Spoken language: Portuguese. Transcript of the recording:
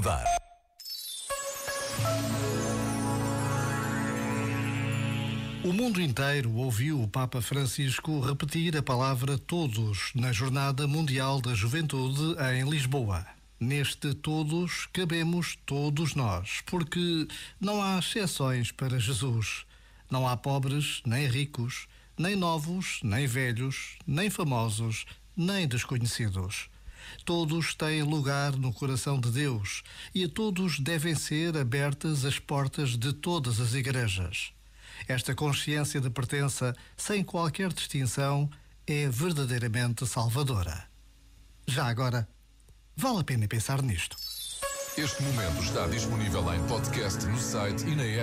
incomodar. O mundo inteiro ouviu o Papa Francisco repetir a palavra todos na Jornada Mundial da Juventude em Lisboa. Neste todos cabemos todos nós, porque não há exceções para Jesus. Não há pobres nem ricos, nem novos nem velhos, nem famosos, nem desconhecidos. Todos têm lugar no coração de Deus e a todos devem ser abertas as portas de todas as igrejas. Esta consciência de pertença, sem qualquer distinção, é verdadeiramente salvadora. Já agora, vale a pena pensar nisto. Este momento está disponível em podcast no site e na app.